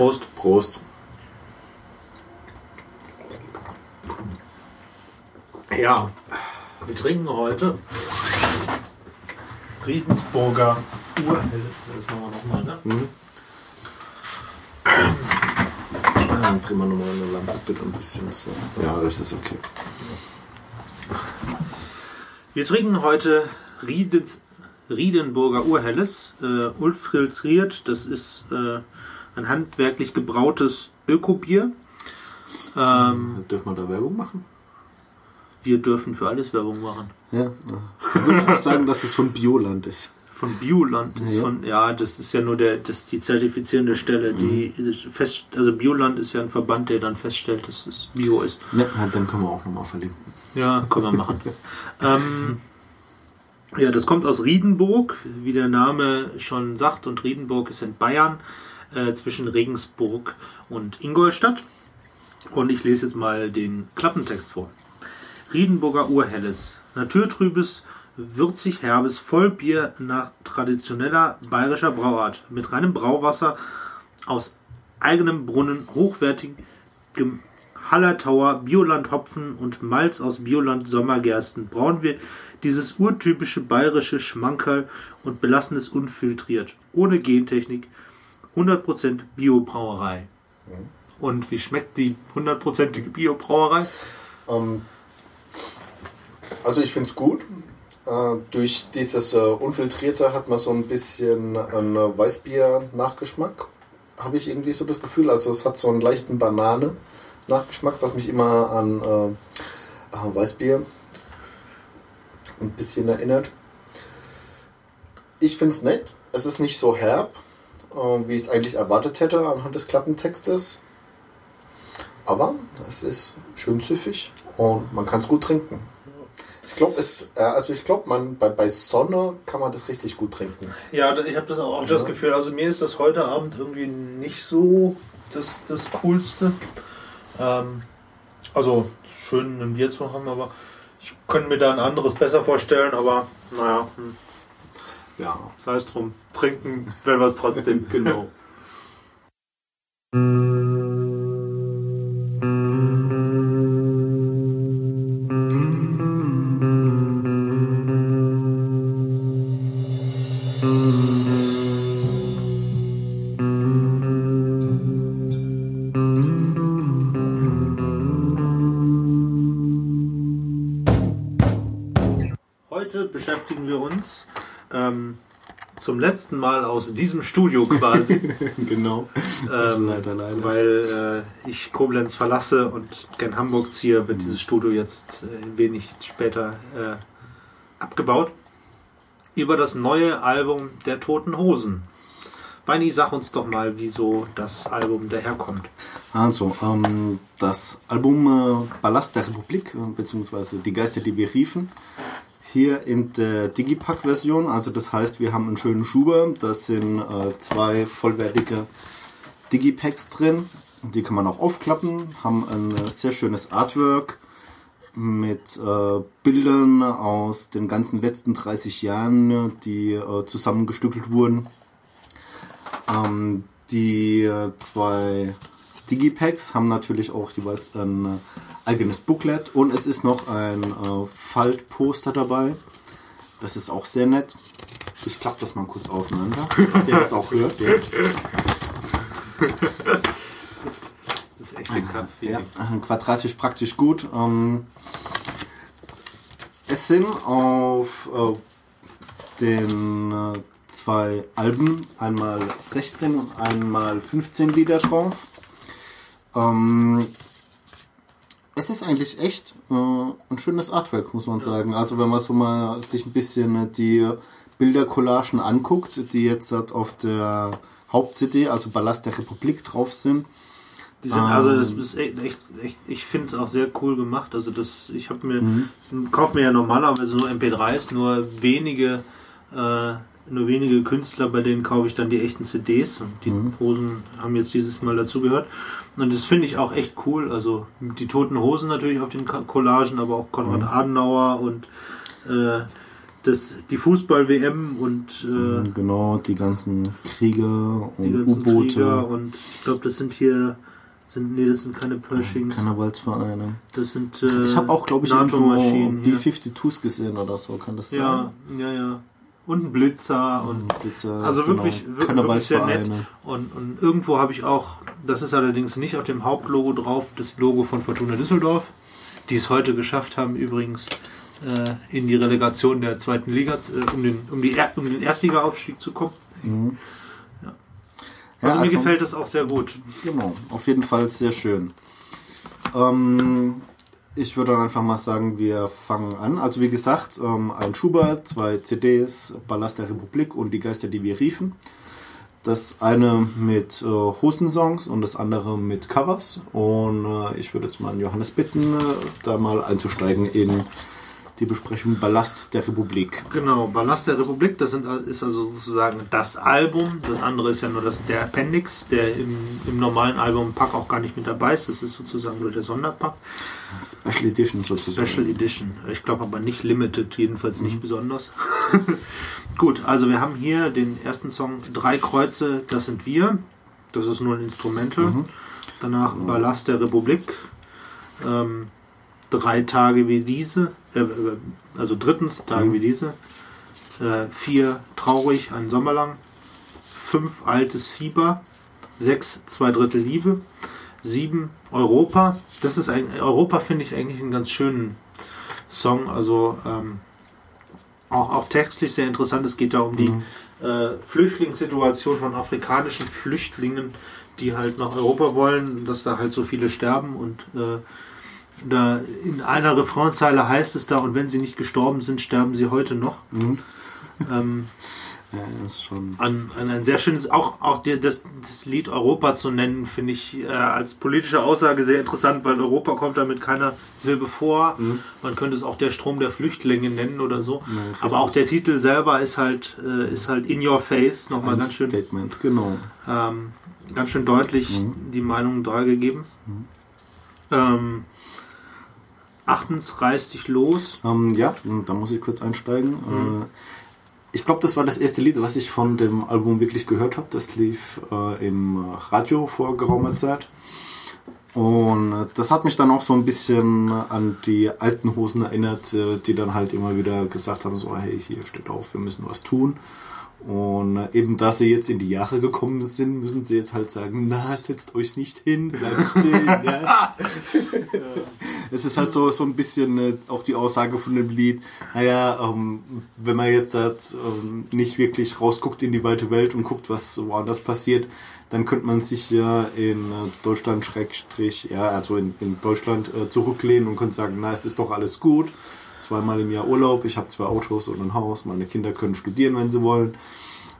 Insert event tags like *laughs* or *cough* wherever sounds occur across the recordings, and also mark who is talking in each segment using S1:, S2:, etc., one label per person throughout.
S1: Prost.
S2: Prost.
S1: Ja, wir trinken heute Friedensburger Urhelles. Das machen wir nochmal, ne?
S2: Mhm. Dann drehen wir nochmal eine Lampe bitte ein bisschen so. Ja, das ist okay.
S1: Wir trinken heute Riedens, Riedenburger Urhelles, äh, unfiltriert. Das ist äh, ein handwerklich gebrautes Ökobier. Ähm,
S2: Dürfen wir da Werbung machen?
S1: wir dürfen für alles Werbung machen.
S2: Ja. ja. Ich würde auch sagen, dass es von Bioland ist.
S1: Von Bioland ist
S2: Ja.
S1: von ja, das ist ja nur der das die zertifizierende Stelle, die fest also Bioland ist ja ein Verband, der dann feststellt, dass es Bio ist.
S2: Ja, dann können wir auch nochmal verlinken.
S1: Ja, können wir machen. *laughs* ähm, ja, das kommt aus Riedenburg, wie der Name schon sagt, und Riedenburg ist in Bayern äh, zwischen Regensburg und Ingolstadt. Und ich lese jetzt mal den Klappentext vor. Riedenburger Urhelles. Naturtrübes, würzig herbes Vollbier nach traditioneller bayerischer Brauart. Mit reinem Brauwasser aus eigenem Brunnen, hochwertig gem- Hallertauer, Bioland Hopfen und Malz aus Bioland Sommergersten brauen wir dieses urtypische bayerische Schmankerl und belassen es unfiltriert. Ohne Gentechnik. 100% Biobrauerei. Und wie schmeckt die hundertprozentige Biobrauerei?
S2: Ähm, also ich finde es gut. Äh, durch dieses äh, Unfiltrierte hat man so ein bisschen einen äh, Weißbier-Nachgeschmack. Habe ich irgendwie so das Gefühl. Also es hat so einen leichten Banane-Nachgeschmack, was mich immer an äh, Weißbier ein bisschen erinnert. Ich finde es nett. Es ist nicht so herb, äh, wie ich es eigentlich erwartet hätte anhand des Klappentextes. Aber es ist schön süffig und man kann es gut trinken. Ich glaube, äh, also ich glaube, man bei, bei Sonne kann man das richtig gut trinken.
S1: Ja, ich habe das auch das Gefühl. Also mir ist das heute Abend irgendwie nicht so das, das Coolste. Ähm, also schön ein Bier zu haben, aber ich könnte mir da ein anderes besser vorstellen. Aber naja, hm,
S2: Ja.
S1: sei es drum. Trinken werden wir es trotzdem. *laughs*
S2: Genau.
S1: Letzten Mal aus diesem Studio quasi. *laughs*
S2: genau.
S1: Ähm,
S2: Leider, leider.
S1: Weil äh, ich Koblenz verlasse und gern Hamburg ziehe, wird dieses Studio jetzt äh, wenig später äh, abgebaut. Über das neue Album der Toten Hosen. Weini, sag uns doch mal, wieso das Album daherkommt.
S2: Also, ähm, das Album äh, Ballast der Republik, äh, beziehungsweise Die Geister, die wir riefen, hier in der Digipack-Version. Also, das heißt, wir haben einen schönen Schuber. Da sind äh, zwei vollwertige Digipacks drin. Die kann man auch aufklappen. Haben ein äh, sehr schönes Artwork mit äh, Bildern aus den ganzen letzten 30 Jahren, die äh, zusammengestückelt wurden. Ähm, die äh, zwei Digipacks haben natürlich auch jeweils ein äh, eigenes Booklet und es ist noch ein äh, Faltposter dabei. Das ist auch sehr nett. Ich klappe das mal kurz auseinander, dass ihr das auch hört. Ja.
S1: Das ist echt ein Kampf.
S2: Ja, quadratisch praktisch gut. Ähm, es sind auf äh, den äh, zwei Alben einmal 16 und einmal 15 Lieder drauf. Ähm, es ist eigentlich echt äh, ein schönes Artwork, muss man sagen. Also wenn man so mal sich ein bisschen äh, die Bildercollagen anguckt, die jetzt halt auf der Haupt-CD, also Ballast der Republik, drauf sind.
S1: Die sind, also das ist echt, echt, echt ich finde es auch sehr cool gemacht. Also das, ich habe mir, kaufe mir ja normalerweise nur MP3s, nur wenige, äh, nur wenige Künstler, bei denen kaufe ich dann die echten CDs und die Hosen haben jetzt dieses Mal dazugehört. Und das finde ich auch echt cool. Also die toten Hosen natürlich auf den Collagen, aber auch Konrad Adenauer und äh, das, die Fußball-WM und äh,
S2: Genau, die ganzen Kriege und U-Boote,
S1: und ich glaube, das sind hier sind nee, das sind keine Pershings.
S2: Karnevalsvereine.
S1: Das sind äh,
S2: Ich habe auch, glaube ich, irgendwo die
S1: ja.
S2: 52s gesehen oder so, kann das sein?
S1: ja, ja, ja. Und ein Blitzer und
S2: Blitzer,
S1: Also
S2: genau,
S1: wirklich, wir- wirklich sehr nett. Und, und irgendwo habe ich auch, das ist allerdings nicht auf dem Hauptlogo drauf, das Logo von Fortuna Düsseldorf, die es heute geschafft haben, übrigens äh, in die Relegation der zweiten Liga, äh, um, den, um, die, Er- um den Erstliga-Aufstieg zu kommen. Also,
S2: Ja,
S1: mir
S2: also-
S1: gefällt das auch sehr gut.
S2: Genau, auf jeden Fall sehr schön. Ähm, ich würde dann einfach mal sagen, wir fangen an. Also wie gesagt, ähm, ein Schubert, zwei CDs, Ballast der Republik und die Geister, die wir riefen. Das eine mit äh, Hosensongs und das andere mit Covers. Und äh, ich würde jetzt mal an Johannes bitten, äh, da mal einzusteigen in die Besprechung Ballast der Republik.
S1: Genau, Ballast der Republik, das sind, ist also sozusagen das Album. Das andere ist ja nur das, der Appendix, der im, im normalen Album-Pack auch gar nicht mit dabei ist. Das ist sozusagen nur der Sonderpack.
S2: Special Edition sozusagen.
S1: Special Edition. Ich glaube aber nicht Limited, jedenfalls nicht besonders. *laughs* Gut, also wir haben hier den ersten Song Drei Kreuze, das sind wir. Das ist nur ein Instrumental. Danach Ballast der Republik. Ähm, drei Tage wie diese. Äh, äh, also drittens Tage wie diese. Äh, vier Traurig, ein Sommer lang. Fünf Altes Fieber. Sechs Zwei Drittel Liebe. Sieben Europa. Das ist ein Europa finde ich eigentlich einen ganz schönen Song. Also ähm, auch, auch textlich sehr interessant. Es geht da um die äh, Flüchtlingssituation von afrikanischen Flüchtlingen, die halt nach Europa wollen, dass da halt so viele sterben und äh, da in einer Refrainzeile heißt es da, und wenn sie nicht gestorben sind, sterben sie heute noch. Ähm, *laughs*
S2: Ja, ist schon.
S1: an, an ein sehr schönes, auch, auch die, das, das Lied Europa zu nennen, finde ich äh, als politische Aussage sehr interessant, weil Europa kommt da mit keiner Silbe vor. Man könnte es auch der Strom der Flüchtlinge nennen oder so.
S2: richtig.
S1: Aber auch der Titel selber ist halt, äh, ist halt in your face, nochmal
S2: Ein
S1: ganz schön,
S2: Statement, genau.
S1: ähm, ganz schön deutlich die Meinung dargegeben. Ähm, achtens, reiß dich los.
S2: Ähm, ja, da muss ich kurz einsteigen. Äh, ich glaube, das war das erste Lied, was ich von dem Album wirklich gehört habe. Das lief äh, im Radio vor geraumer Zeit. Und äh, das hat mich dann auch so ein bisschen an die alten Hosen erinnert, äh, die dann halt immer wieder gesagt haben, so hey, hier steht auf, wir müssen was tun. Und äh, eben da sie jetzt in die Jahre gekommen sind, müssen sie jetzt halt sagen, na, setzt euch nicht hin, bleibt stehen. *laughs* ja. Es ist halt so, so ein bisschen äh, auch die Aussage von dem Lied, naja, ähm, wenn man jetzt halt, ähm, nicht wirklich rausguckt in die weite Welt und guckt, was woanders passiert, dann könnte man sich ja in äh, Deutschland Schrägstrich, ja, also in, in Deutschland äh, zurücklehnen und könnte sagen, na, es ist doch alles gut. Zweimal im Jahr Urlaub, ich habe zwei Autos und ein Haus, meine Kinder können studieren, wenn sie wollen.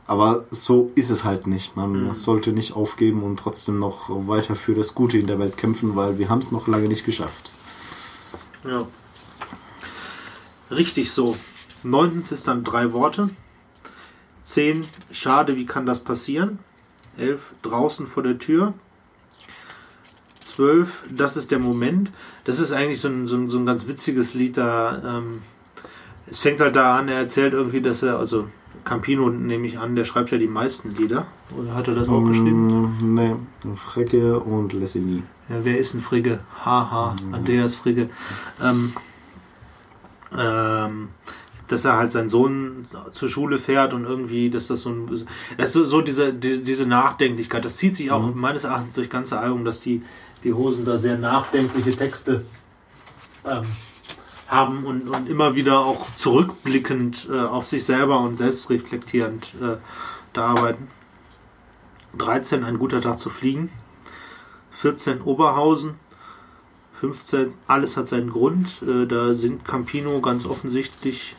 S2: Aber so ist es halt nicht. Man sollte nicht aufgeben und trotzdem noch weiter für das Gute in der Welt kämpfen, weil wir haben es noch lange nicht geschafft.
S1: Ja. Richtig so. Neuntens ist dann drei Worte. Zehn, schade, wie kann das passieren? Elf, draußen vor der Tür. Zwölf, das ist der Moment. Das ist eigentlich so ein, so ein, so ein ganz witziges Lied da. Ähm, es fängt halt da an, er erzählt irgendwie, dass er, also Campino nehme ich an, der schreibt ja die meisten Lieder. Oder hat er das auch geschrieben?
S2: Mm, Nee, Frecke und Lessini.
S1: Ja, wer ist ein Frigge? Haha, Andreas Frigge. Ähm, ähm, dass er halt seinen Sohn zur Schule fährt und irgendwie, dass das so ein, das ist so, so diese, die, diese Nachdenklichkeit, das zieht sich auch meines Erachtens durch ganze Album, dass die, die Hosen da sehr nachdenkliche Texte ähm, haben und, und immer wieder auch zurückblickend äh, auf sich selber und selbstreflektierend äh, da arbeiten. 13, ein guter Tag zu fliegen. 14 Oberhausen, 15 alles hat seinen Grund. Äh, da singt Campino ganz offensichtlich.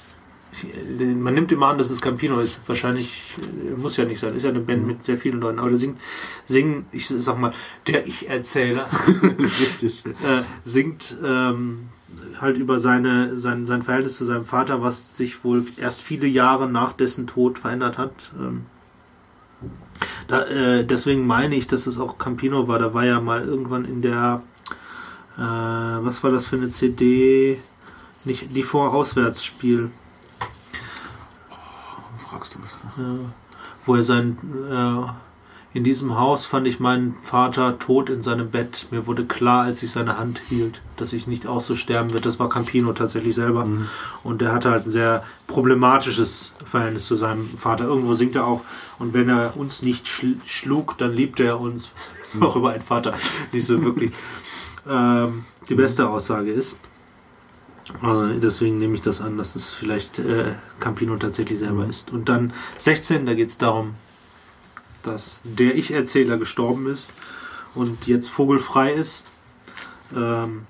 S1: Man nimmt immer an, dass es Campino ist. Wahrscheinlich äh, muss ja nicht sein. Ist ja eine Band mit sehr vielen Leuten. Aber der singt, singen, ich sag mal, der Ich-Erzähler *laughs*
S2: Richtig. *laughs*
S1: äh, singt ähm, halt über seine, sein, sein Verhältnis zu seinem Vater, was sich wohl erst viele Jahre nach dessen Tod verändert hat. Ähm, da, äh, deswegen meine ich, dass es auch Campino war. Da war ja mal irgendwann in der, äh, was war das für eine CD? Nicht die Vor-Auswärtsspiel.
S2: Mich so.
S1: Ja, wo er sein äh, in diesem Haus fand ich meinen Vater tot in seinem Bett. Mir wurde klar, als ich seine Hand hielt, dass ich nicht auch so sterben wird. Das war Campino tatsächlich selber. Mhm. Und der hatte halt ein sehr problematisches Verhältnis zu seinem Vater. Irgendwo singt er auch, und wenn er uns nicht schl schlug, dann liebte er uns. *laughs* Das ist auch über einen Vater nicht so wirklich ähm, die beste Aussage ist. Also deswegen nehme ich das an, dass es vielleicht äh, Campino tatsächlich selber ist. Und dann 16, da geht es darum, dass der Ich-Erzähler gestorben ist und jetzt vogelfrei ist. Ähm,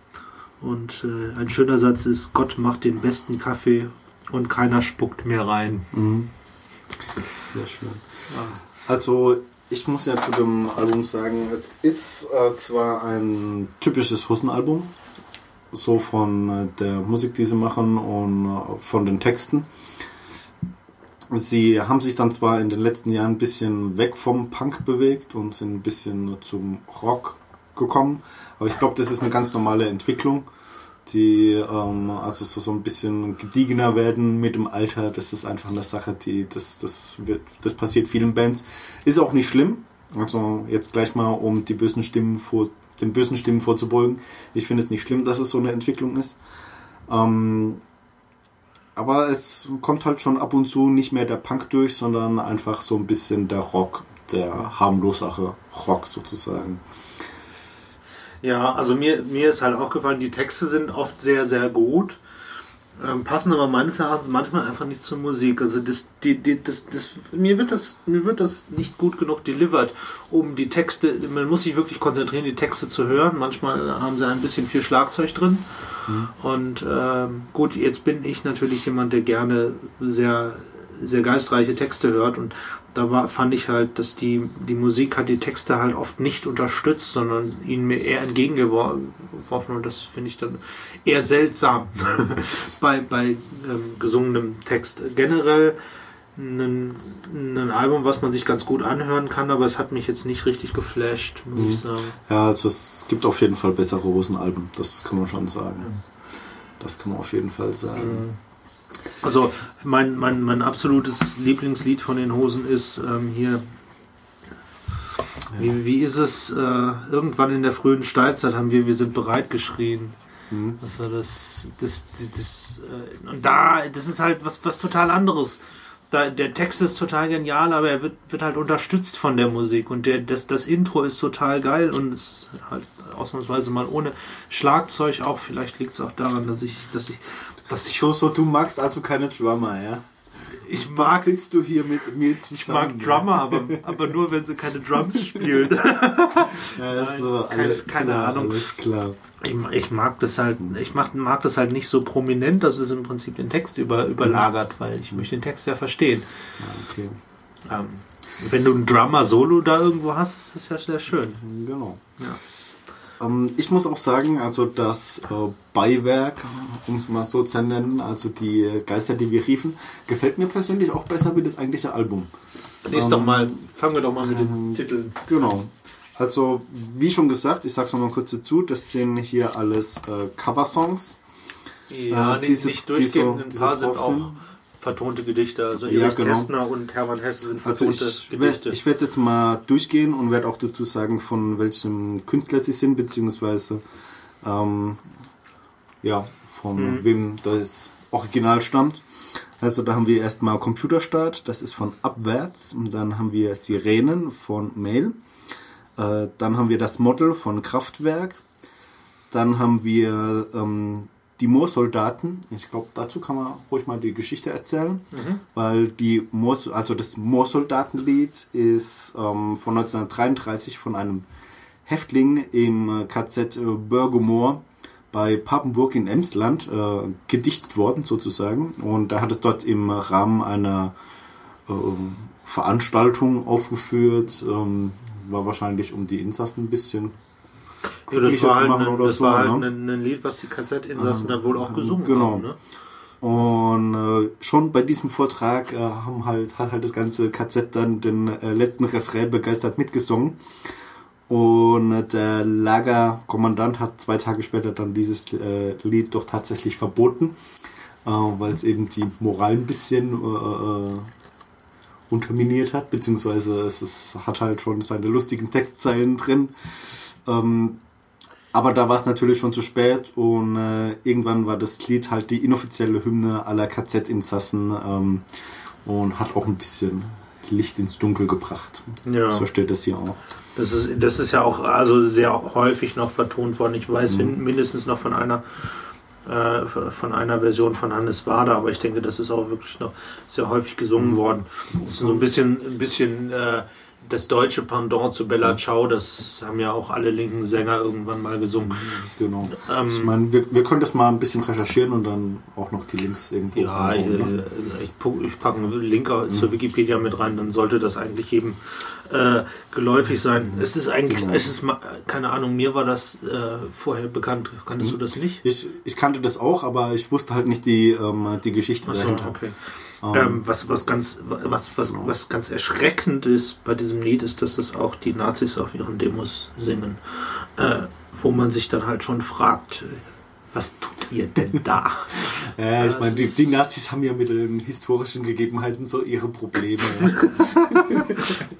S1: und äh, ein schöner Satz ist, Gott macht den besten Kaffee und keiner spuckt mehr rein. Mhm.
S2: Sehr schön. Ja. Also ich muss ja zu dem Album sagen, es ist äh, zwar ein typisches Hussenalbum, so von äh, der Musik, die sie machen und äh, von den Texten. Sie haben sich dann zwar in den letzten Jahren ein bisschen weg vom Punk bewegt und sind ein bisschen zum Rock gekommen, aber ich glaube, das ist eine ganz normale Entwicklung, die ähm, also so, so ein bisschen gediegener werden mit dem Alter. Das ist einfach eine Sache, die das das wird das passiert vielen Bands, ist auch nicht schlimm. Also jetzt gleich mal um die bösen Stimmen vor den bösen Stimmen vorzubeugen. Ich finde es nicht schlimm, dass es so eine Entwicklung ist. Ähm, aber es kommt halt schon ab und zu nicht mehr der Punk durch, sondern einfach so ein bisschen der Rock, der harmlosere Rock sozusagen.
S1: Ja, also mir, mir ist halt aufgefallen, die Texte sind oft sehr, sehr gut, ähm, passen aber meines Erachtens manchmal einfach nicht zur Musik. Also das, die, die, das, das, mir, wird das, mir wird das nicht gut genug delivered, um die Texte, man muss sich wirklich konzentrieren, die Texte zu hören. Manchmal haben sie ein bisschen viel Schlagzeug drin. Mhm. Und ähm, gut, jetzt bin ich natürlich jemand, der gerne sehr, sehr geistreiche Texte hört und da war, fand ich halt, dass die, die Musik hat die Texte halt oft nicht unterstützt, sondern ihnen mir eher entgegengeworfen und das finde ich dann eher seltsam *laughs* bei, bei ähm, gesungenem Text. Generell ein, ein Album, was man sich ganz gut anhören kann, aber es hat mich jetzt nicht richtig geflasht, muss mhm. ich sagen.
S2: Ja, also es gibt auf jeden Fall bessere Rosenalben, das kann man schon sagen. Das kann man auf jeden Fall sagen. Mhm.
S1: Also mein, mein, mein absolutes Lieblingslied von den Hosen ist ähm, hier. Wie, wie ist es? Äh, irgendwann in der frühen Steinzeit haben wir Wir sind bereit geschrien. Mhm. Das war das, das, das, das äh, und da, das ist halt was, was total anderes da, der Text ist total genial, aber er wird, wird halt unterstützt von der Musik und der, das, das Intro ist total geil und ist halt ausnahmsweise mal ohne Schlagzeug auch. Vielleicht liegt es auch daran, dass ich, dass ich, dass ich.
S2: So, so, du magst also keine Drummer, ja?
S1: Ich mag.
S2: Sitzt du hier mit mir zusammen.
S1: Ich mag Drummer, aber, aber nur wenn sie keine Drums *laughs* spielen.
S2: ja, das *laughs* ist so alles
S1: keine, keine
S2: klar,
S1: Ahnung.
S2: Alles klar.
S1: Ich, ich, mag das halt, ich mag, mag das halt nicht so prominent, dass es im Prinzip den Text über, überlagert, weil ich möchte den Text ja verstehen.
S2: okay.
S1: Ähm, wenn du ein Drummer-Solo da irgendwo hast, ist das ja sehr schön.
S2: Genau. Ja. Ähm, ich muss auch sagen, also das äh, Beiwerk, um es mal so zu nennen, also die Geister, die wir riefen, gefällt mir persönlich auch besser wie das eigentliche Album.
S1: Nächstes ähm, doch mal, fangen wir doch mal mit den ähm, Titeln.
S2: Genau. Also, wie schon gesagt, ich sag's nochmal kurz dazu, das sind hier alles äh, Coversongs.
S1: Ja, äh, diese, nicht durchgehend, die so, ein paar sind auch. Vertonte Gedichte. Also Erich ja, genau. Kästner und Hermann Hesse sind
S2: vertonte also ich Gedichte. Werd, ich werde jetzt mal durchgehen und werde auch dazu sagen, von welchem Künstler sie sind, beziehungsweise ähm, ja, von mhm. wem das Original stammt. Also da haben wir erstmal Computerstart, das ist von Abwärts. Und dann haben wir Sirenen von Mail. Äh, dann haben wir das Model von Kraftwerk. Dann haben wir ähm, die Moorsoldaten. Ich glaube, dazu kann man ruhig mal die Geschichte erzählen, mhm. weil die Moors, also das Moorsoldatenlied ist ähm, von 1933 von einem Häftling im KZ äh, Bürgemoor bei Papenburg in Emsland äh, gedichtet worden sozusagen und da hat es dort im Rahmen einer äh, Veranstaltung aufgeführt, ähm, war wahrscheinlich um die Insassen ein bisschen
S1: ja, das war halt, machen ein, oder das so. war halt ne? ein, ein, Lied, was die KZ-Insassen dann wohl auch gesungen
S2: genau.
S1: haben. Ne?
S2: Und äh, schon bei diesem Vortrag äh, haben halt, hat halt das ganze KZ dann den äh, letzten Refrain begeistert mitgesungen. Und äh, der Lagerkommandant hat zwei Tage später dann dieses äh, Lied doch tatsächlich verboten, äh, weil es eben die Moral ein bisschen unterminiert hat, beziehungsweise es ist, hat halt schon seine lustigen Textzeilen drin. Ähm, aber da war es natürlich schon zu spät und äh, irgendwann war das Lied halt die inoffizielle Hymne aller KZ-Insassen ähm, und hat auch ein bisschen Licht ins Dunkel gebracht.
S1: Ja.
S2: So steht es hier auch.
S1: Das ist, das ist ja auch also sehr häufig noch vertont worden. Ich weiß
S2: Mhm.
S1: mindestens noch von einer äh, von einer Version von Hannes Wader, aber ich denke, das ist auch wirklich noch sehr häufig gesungen worden. Das ist so ein bisschen, ein bisschen äh, das deutsche Pendant zu Bella Ciao. Das haben ja auch alle linken Sänger irgendwann mal gesungen.
S2: Genau.
S1: Ähm,
S2: ich meine, wir, wir können das mal ein bisschen recherchieren und dann auch noch die Links irgendwo
S1: Ja, ich,
S2: ne?
S1: ich, pu- ich packe einen Link zur Wikipedia mit rein, dann sollte das eigentlich jedem äh, geläufig sein. Es ist eigentlich, es ist, keine Ahnung, mir war das äh, vorher bekannt. Kanntest du das nicht?
S2: Ich, ich kannte das auch, aber ich wusste halt nicht die, ähm, die Geschichte
S1: Achso,
S2: dahinter.
S1: okay. Ähm, was, was, ganz, was, was, was ganz erschreckend ist bei diesem Lied, ist, dass es auch die Nazis auf ihren Demos singen. Äh, wo man sich dann halt schon fragt, was tut ihr denn da? *laughs*
S2: Ja, ich meine, die, die Nazis haben ja mit den historischen Gegebenheiten so ihre Probleme.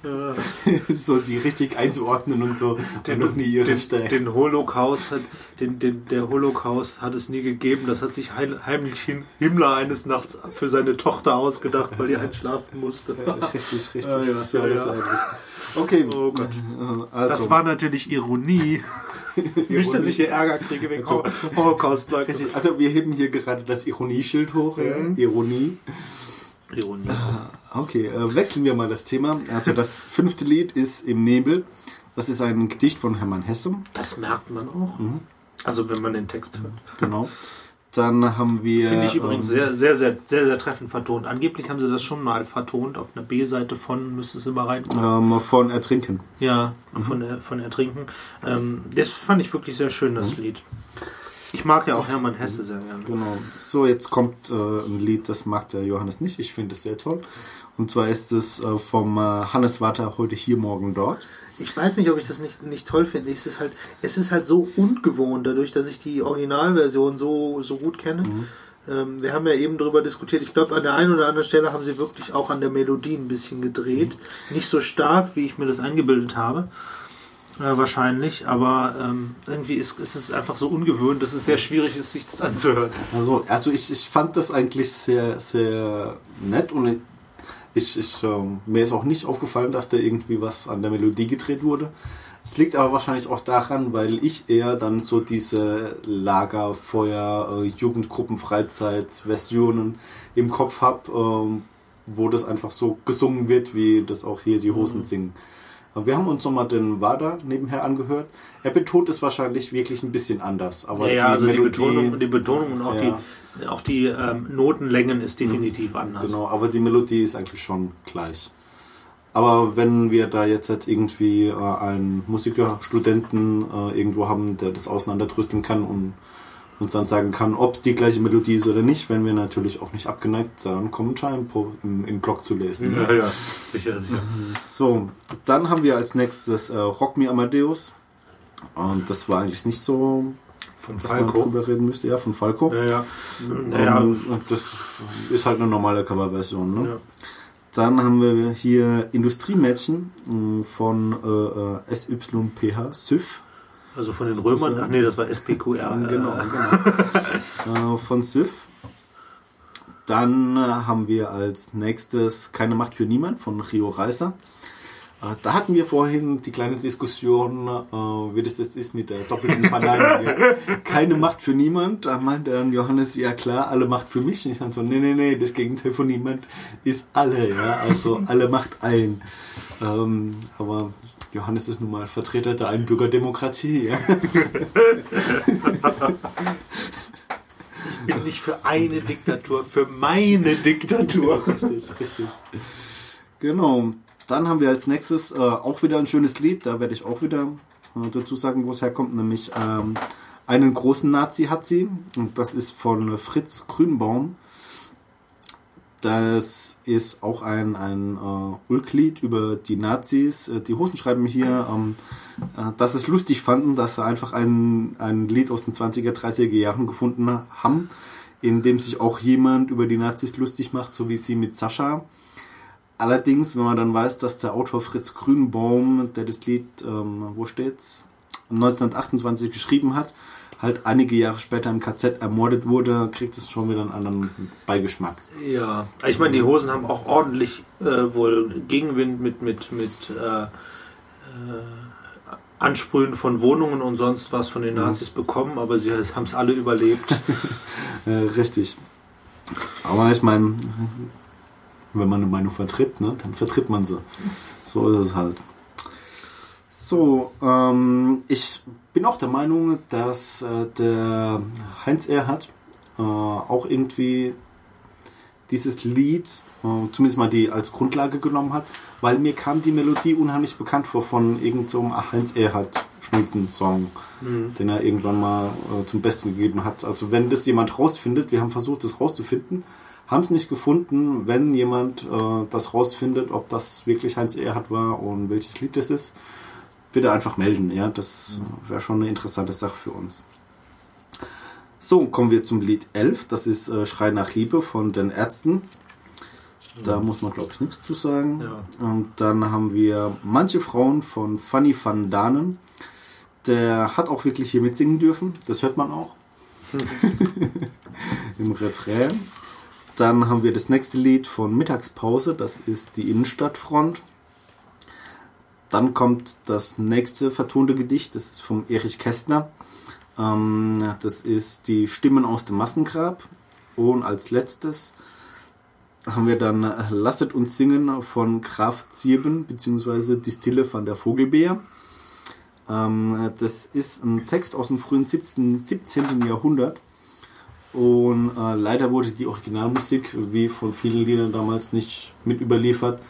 S2: *laughs* so die richtig einzuordnen und so. Den, noch nie ihre
S1: den,
S2: Stärke.
S1: den Holocaust hat, den, den, der Holocaust hat es nie gegeben. Das hat sich heim- heimlich Him- Himmler eines Nachts für seine Tochter ausgedacht, weil die einschlafen musste.
S2: Richtig, richtig.
S1: Ja, ja, ja.
S2: ähnlich. Okay,
S1: Oh Gott.
S2: also.
S1: Das war natürlich Ironie. *laughs* Nicht, dass ich hier Ärger kriege wegen
S2: Also-
S1: holocaust.
S2: Richtig, Also wir heben hier gerade das Ironieschild hoch. Ja?
S1: Mhm.
S2: Ironie.
S1: Ironie.
S2: Okay, äh, wechseln wir mal das Thema. Also das fünfte Lied ist Im Nebel. Das ist ein Gedicht von Hermann Hesse.
S1: Das merkt man auch.
S2: Mhm.
S1: Also wenn man den Text hört.
S2: Genau. Dann haben wir...
S1: Finde ich übrigens
S2: ähm,
S1: sehr, sehr, sehr, sehr, sehr treffend vertont. Angeblich haben sie das schon mal vertont. Auf einer B-Seite von, müsste es immer rein.
S2: ähm, von Ertrinken.
S1: Ja,
S2: Mhm.
S1: von, der, von Ertrinken. Ähm, das fand ich wirklich sehr schön, das Lied. Ich mag ja auch Hermann Hesse sehr gerne.
S2: Genau. So, jetzt kommt äh, ein Lied, das mag der Johannes nicht. Ich finde es sehr toll. Und zwar ist es äh, vom äh, Hannes Water heute hier, morgen dort.
S1: Ich weiß nicht, ob ich das nicht, nicht toll finde. Es ist, halt, es ist halt so ungewohnt, dadurch, dass ich die Originalversion so, so gut kenne. Ähm, wir haben ja eben darüber diskutiert. Ich glaube, an der einen oder anderen Stelle haben sie wirklich auch an der Melodie ein bisschen gedreht. Nicht so stark, wie ich mir das eingebildet habe. Äh, wahrscheinlich, aber ähm, irgendwie ist, ist es einfach so ungewöhnt, dass es sehr schwierig ist, sich das anzuhören.
S2: Also, also ich, ich fand das eigentlich sehr, sehr nett und ich, ich, ähm, mir ist auch nicht aufgefallen, dass da irgendwie was an der Melodie gedreht wurde. Es liegt aber wahrscheinlich auch daran, weil ich eher dann so diese Lagerfeuer, äh, Jugendgruppen, Freizeitsversionen im Kopf habe, ähm, wo das einfach so gesungen wird, wie das auch hier die Hosen singen. Aber Wir haben uns nochmal den Wada nebenher angehört. Er betont es wahrscheinlich wirklich ein bisschen anders. Aber
S1: ja, ja, also die Betonung, die
S2: die
S1: Betonung und auch
S2: Ja.
S1: die, auch die ähm, Notenlängen ist definitiv anders.
S2: Genau, aber die Melodie ist eigentlich schon gleich. Aber wenn wir da jetzt halt irgendwie äh, einen Musikerstudenten äh, irgendwo haben, der das auseinanderdrüsteln kann und uns dann sagen kann, ob es die gleiche Melodie ist oder nicht, wenn wir natürlich auch nicht abgeneigt, da einen Kommentar im, im, im Blog zu lesen.
S1: Ja, ja, sicher, sicher.
S2: So, dann haben wir als nächstes äh, Rock Me Amadeus. Und das war eigentlich nicht so,
S1: Vom
S2: dass man
S1: Falco.
S2: drüber reden müsste. Ja, von Falco.
S1: Ja, ja. Naja,
S2: Ähm, das ist halt eine normale Coverversion. Ne?
S1: ja.
S2: Dann haben wir hier Industriemädchen mh, von äh, äh, SYPH, SYF.
S1: Also von den. Römern, ach nee, das war SPQR. *laughs*
S2: Genau,
S1: Äh,
S2: genau. äh, von SYF. Dann äh, haben wir als nächstes Keine Macht für Niemand von Rio Reiser. Äh, Da hatten wir vorhin die kleine Diskussion, äh, wie das jetzt ist mit der doppelten Verneinung. ja. Keine Macht für niemand. Da meinte dann Johannes, ja klar, alle Macht für mich. Und ich dann so, nee, nee, nee, das Gegenteil von niemand ist alle. Ja? Also alle Macht allen. Ähm, aber Johannes ist nun mal Vertreter der Einbürgerdemokratie. Ja?
S1: Ich bin nicht für eine Diktatur, für meine Diktatur.
S2: richtig, richtig. Genau. Dann haben wir als nächstes äh, auch wieder ein schönes Lied. Da werde ich auch wieder äh, dazu sagen, wo es herkommt. Nämlich ähm, einen großen Nazi hat sie. Und das ist von Fritz Grünbaum. Das ist auch ein, ein äh, Ulk-Lied über die Nazis. Äh, Die Hosen schreiben hier, ähm, äh, dass es lustig fanden, dass sie einfach ein, ein Lied aus den 20er, 30er Jahren gefunden haben, in dem sich auch jemand über die Nazis lustig macht, so wie sie mit Sascha. Allerdings, wenn man dann weiß, dass der Autor Fritz Grünbaum, der das Lied, ähm, wo steht's, 1928 geschrieben hat, halt einige Jahre später im KZ ermordet wurde, kriegt es schon wieder einen anderen Beigeschmack.
S1: Ja, ich meine, die Hosen haben auch ordentlich äh, wohl Gegenwind mit, mit, mit äh, äh, Ansprühen von Wohnungen und sonst was von den Nazis bekommen, aber sie haben es alle überlebt. *laughs*
S2: äh, richtig. Aber ich meine, wenn man eine Meinung vertritt, ne, dann vertritt man sie. So ist es halt. So, ähm, ich bin auch der Meinung, dass äh, der Heinz Erhardt äh, auch irgendwie dieses Lied äh, zumindest mal die als Grundlage genommen hat, weil mir kam die Melodie unheimlich bekannt vor von irgendeinem so Heinz Erhardt Schnulzen-Song, mhm. den er irgendwann mal äh, zum Besten gegeben hat. Also wenn das jemand rausfindet, wir haben versucht, das rauszufinden, haben es nicht gefunden. Wenn jemand äh, das rausfindet, ob das wirklich Heinz Erhardt war und welches Lied das ist, bitte einfach melden. Ja, das wäre schon eine interessante Sache für uns. So, kommen wir zum Lied 11. Das ist äh, Schrei nach Liebe von den Ärzten. Da muss man, glaube ich, nichts zu sagen. Ja. Und dann haben wir Manche Frauen von Fanny van Danen. Der hat auch wirklich hier mitsingen dürfen. Das hört man auch. *laughs* Im Refrain. Dann haben wir das nächste Lied von Mittagspause. Das ist die Innenstadtfront. Dann kommt das nächste vertonte Gedicht, das ist vom Erich Kästner. Ähm, das ist die Stimmen aus dem Massengrab. Und als letztes haben wir dann Lasset uns singen von Graf Zirben bzw. Distille von der Vogelbeer. Ähm, das ist ein Text aus dem frühen 17. 17. Jahrhundert. Und äh, leider wurde die Originalmusik, wie von vielen Liedern damals, nicht mit überliefert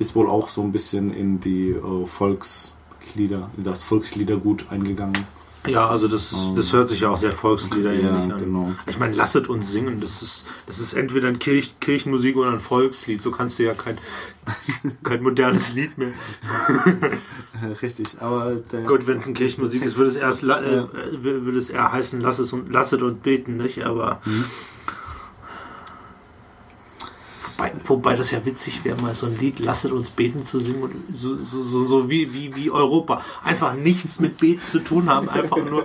S2: ist wohl auch so ein bisschen in die äh, Volkslieder, in das Volksliedergut eingegangen.
S1: Ja, also das, ähm, das hört sich ja auch sehr Volkslieder ja, an. Genau. Ich meine, lasset uns singen. Das ist, das ist entweder ein Kirch, Kirchenmusik oder ein Volkslied. So kannst du ja kein, *laughs* kein modernes Lied mehr. *laughs*
S2: Richtig, aber
S1: der, Gut, wenn es ein Kirchenmusik ist, würde es erst äh, würde es eher heißen, lasset und lasset und beten, nicht? Aber mhm. Wobei, das ja witzig wäre, mal so ein Lied Lasset uns beten zu singen und so, so, so, so wie, wie, wie Europa. Einfach nichts mit Beten zu tun haben, einfach nur,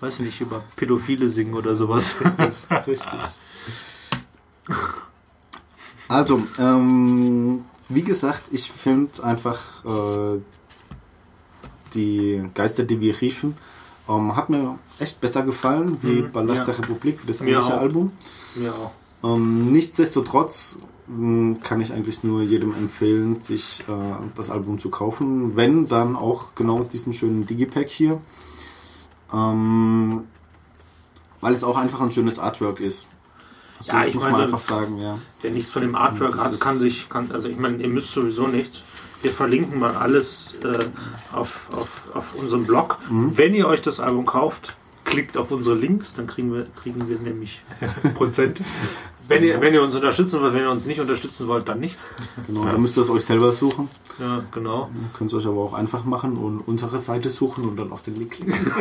S1: weiß nicht, über Pädophile singen oder sowas. Richtig, richtig.
S2: Also, ähm, wie gesagt, ich finde einfach äh, die Geister, die wir riefen, ähm, hat mir echt besser gefallen wie mhm, Ballast ja. der Republik, das englische Album. Mir auch. Ähm, nichtsdestotrotz hm, kann ich eigentlich nur jedem empfehlen, sich äh, das Album zu kaufen. Wenn, dann auch genau mit diesem schönen Digipack hier. Ähm, weil es auch einfach ein schönes Artwork ist.
S1: Also ja, das muss meine, man einfach sagen, ja. Wer nichts von dem Artwork das hat, kann sich, kann, also ich meine, ihr müsst sowieso nichts. Wir verlinken mal alles äh, auf, auf, auf unserem Blog. Mhm. Wenn ihr euch das Album kauft, klickt auf unsere Links, dann kriegen wir, kriegen wir nämlich *laughs* *laughs* Prozent. Wenn ihr, wenn ihr uns unterstützen wollt, wenn ihr uns nicht unterstützen wollt, dann nicht.
S2: Genau, ja. dann müsst ihr es euch selber suchen.
S1: Ja, genau.
S2: Ihr könnt es euch aber auch einfach machen und unsere Seite suchen und dann auf den Link klicken. *laughs*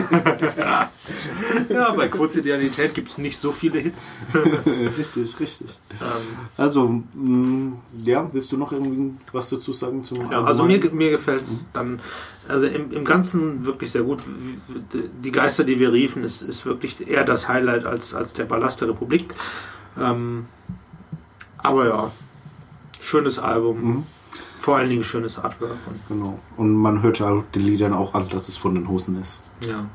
S1: ja, bei Kurzidealität gibt es nicht so viele Hits. *laughs*
S2: richtig, richtig. Ähm, also, mh, mm, ja, willst du noch irgendwas dazu sagen zum
S1: ja, Also mir, mir gefällt es dann also im, im Ganzen wirklich sehr gut. Die Geister, die wir riefen, ist, ist wirklich eher das Highlight als, als der Ballast der Republik. Ähm, aber ja, schönes Album. Mhm. Vor allen Dingen schönes Artwork.
S2: Und genau. Und man hört ja den Liedern auch an, dass es von den Hosen ist.
S1: Ja.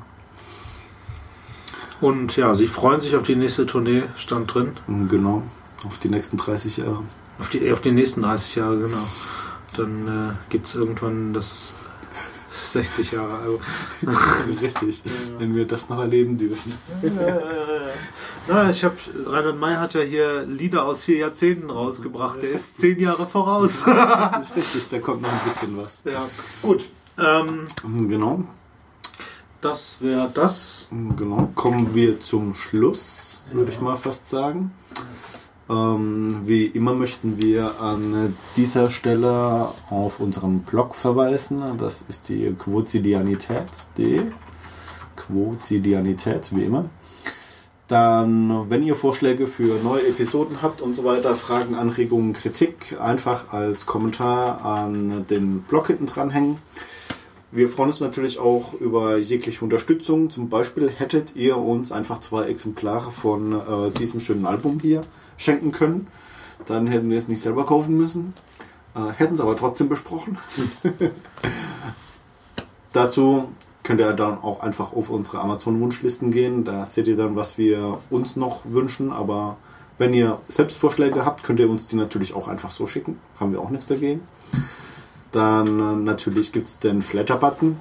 S1: Und ja, sie freuen sich auf die nächste Tournee, stand drin.
S2: Mhm, genau, auf die nächsten 30 Jahre.
S1: Auf die, auf die nächsten 30 Jahre, genau. Dann äh, gibt es irgendwann das 60 Jahre alt. *laughs*
S2: Richtig, ja. wenn wir das noch erleben dürfen.
S1: Ja, *laughs* ich habe Reinhard May hat ja hier Lieder aus vier Jahrzehnten rausgebracht. Der ist zehn Jahre voraus.
S2: das ist richtig, da kommt noch ein bisschen was.
S1: Ja, gut. Ähm,
S2: genau.
S1: Das wäre das.
S2: Genau. Kommen wir zum Schluss, würde ich mal fast sagen. Ähm, wie immer möchten wir an dieser Stelle auf unseren Blog verweisen. Das ist die Quotidianität.de. Quotidianität, wie immer. Dann, wenn ihr Vorschläge für neue Episoden habt und so weiter, Fragen, Anregungen, Kritik, einfach als Kommentar an den Blog hinten dranhängen. Wir freuen uns natürlich auch über jegliche Unterstützung. Zum Beispiel hättet ihr uns einfach zwei Exemplare von äh, diesem schönen Album hier schenken können. Dann hätten wir es nicht selber kaufen müssen. Äh, hätten es aber trotzdem besprochen. *laughs* Dazu könnt ihr dann auch einfach auf unsere Amazon-Wunschlisten gehen. Da seht ihr dann, was wir uns noch wünschen. Aber wenn ihr Selbstvorschläge habt, könnt ihr uns die natürlich auch einfach so schicken. Haben wir auch nichts dagegen. Dann äh, natürlich gibt es den Flatter-Button.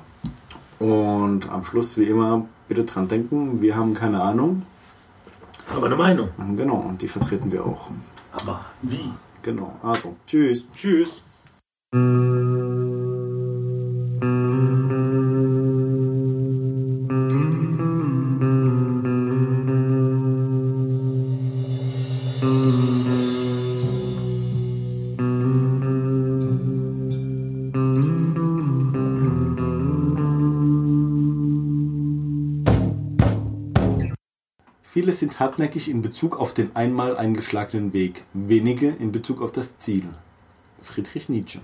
S2: Und am Schluss, wie immer, bitte dran denken, wir haben keine Ahnung.
S1: Aber eine Meinung.
S2: Genau, und die vertreten wir auch.
S1: Aber wie?
S2: Genau, also, tschüss.
S1: Tschüss.
S2: Viele sind hartnäckig in Bezug auf den einmal eingeschlagenen Weg, wenige in Bezug auf das Ziel. Friedrich Nietzsche